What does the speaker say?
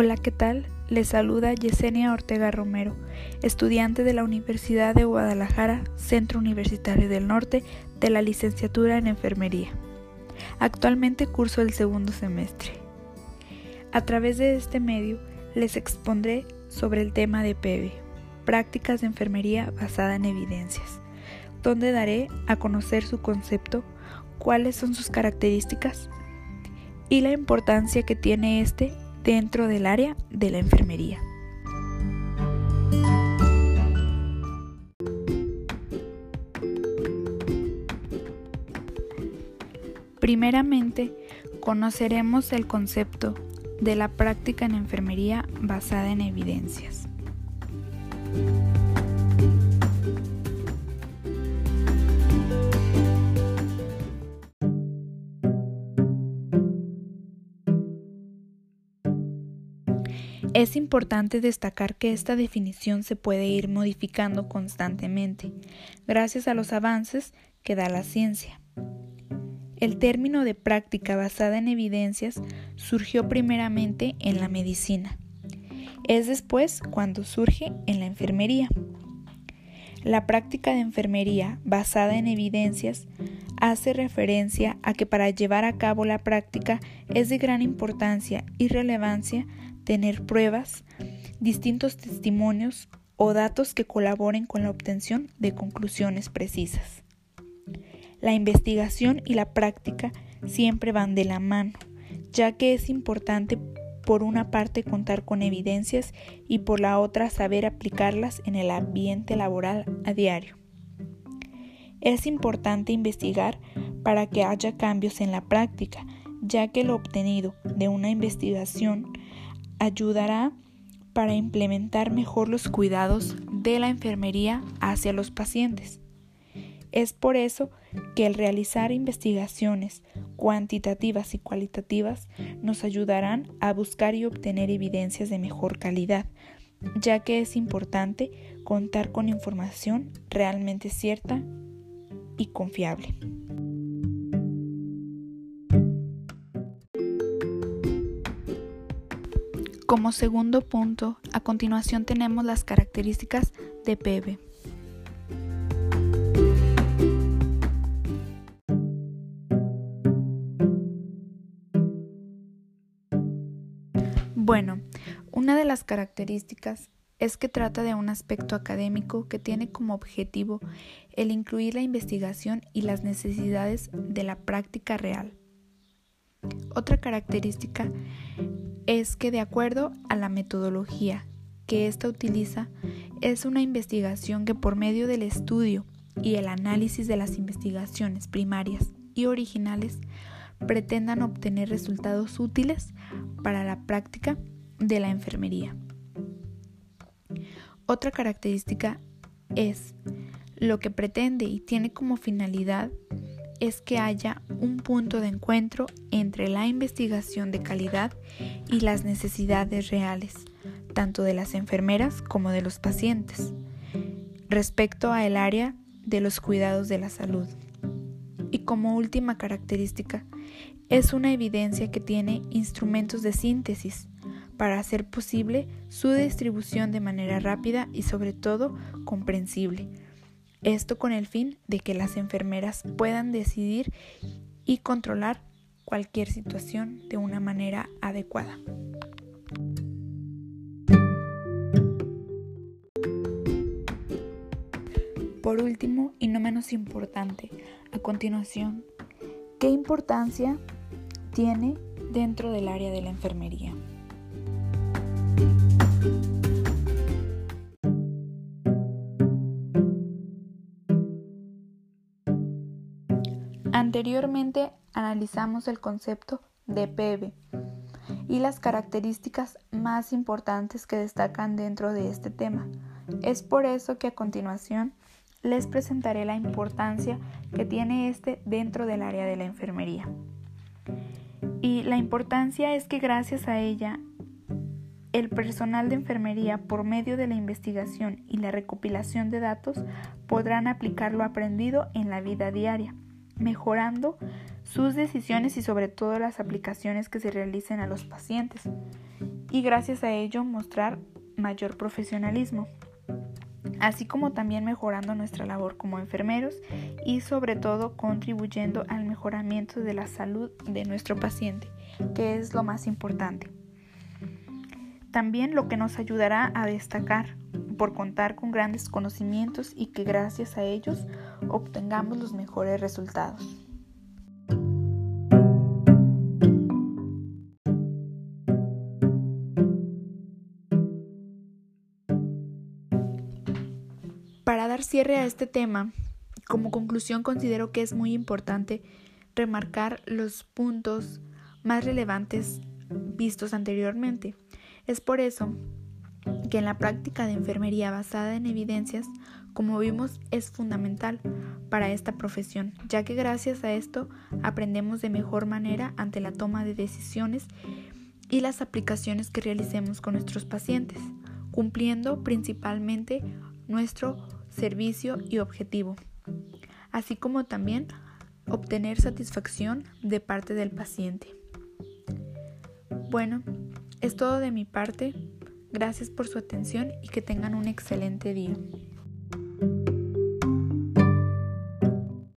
Hola, ¿qué tal? Les saluda Yesenia Ortega Romero, estudiante de la Universidad de Guadalajara, Centro Universitario del Norte, de la licenciatura en Enfermería. Actualmente curso el segundo semestre. A través de este medio les expondré sobre el tema de PEBE, prácticas de enfermería basada en evidencias, donde daré a conocer su concepto, cuáles son sus características y la importancia que tiene este dentro del área de la enfermería. Primeramente, conoceremos el concepto de la práctica en enfermería basada en evidencias. Es importante destacar que esta definición se puede ir modificando constantemente, gracias a los avances que da la ciencia. El término de práctica basada en evidencias surgió primeramente en la medicina. Es después cuando surge en la enfermería. La práctica de enfermería basada en evidencias hace referencia a que para llevar a cabo la práctica es de gran importancia y relevancia tener pruebas, distintos testimonios o datos que colaboren con la obtención de conclusiones precisas. La investigación y la práctica siempre van de la mano, ya que es importante por una parte contar con evidencias y por la otra saber aplicarlas en el ambiente laboral a diario. Es importante investigar para que haya cambios en la práctica, ya que lo obtenido de una investigación ayudará para implementar mejor los cuidados de la enfermería hacia los pacientes. Es por eso que el realizar investigaciones cuantitativas y cualitativas nos ayudarán a buscar y obtener evidencias de mejor calidad, ya que es importante contar con información realmente cierta y confiable. Como segundo punto, a continuación tenemos las características de PEB. Bueno, una de las características es que trata de un aspecto académico que tiene como objetivo el incluir la investigación y las necesidades de la práctica real. Otra característica es que de acuerdo a la metodología que ésta utiliza, es una investigación que por medio del estudio y el análisis de las investigaciones primarias y originales pretendan obtener resultados útiles para la práctica de la enfermería. Otra característica es lo que pretende y tiene como finalidad es que haya un punto de encuentro entre la investigación de calidad y las necesidades reales, tanto de las enfermeras como de los pacientes, respecto a el área de los cuidados de la salud. Y como última característica, es una evidencia que tiene instrumentos de síntesis para hacer posible su distribución de manera rápida y sobre todo comprensible, esto con el fin de que las enfermeras puedan decidir y controlar cualquier situación de una manera adecuada. Por último, y no menos importante, a continuación, ¿qué importancia tiene dentro del área de la enfermería? Anteriormente analizamos el concepto de PEB y las características más importantes que destacan dentro de este tema. Es por eso que a continuación les presentaré la importancia que tiene este dentro del área de la enfermería. Y la importancia es que gracias a ella, el personal de enfermería, por medio de la investigación y la recopilación de datos, podrán aplicar lo aprendido en la vida diaria mejorando sus decisiones y sobre todo las aplicaciones que se realicen a los pacientes. y gracias a ello mostrar mayor profesionalismo, así como también mejorando nuestra labor como enfermeros y sobre todo contribuyendo al mejoramiento de la salud de nuestro paciente, que es lo más importante. También lo que nos ayudará a destacar por contar con grandes conocimientos y que gracias a ellos obtengamos los mejores resultados. Para dar cierre a este tema, como conclusión considero que es muy importante remarcar los puntos más relevantes vistos anteriormente. Es por eso que en la práctica de enfermería basada en evidencias, como vimos, es fundamental para esta profesión, ya que gracias a esto aprendemos de mejor manera ante la toma de decisiones y las aplicaciones que realicemos con nuestros pacientes, cumpliendo principalmente nuestro servicio y objetivo, así como también obtener satisfacción de parte del paciente. Bueno, es todo de mi parte. Gracias por su atención y que tengan un excelente día.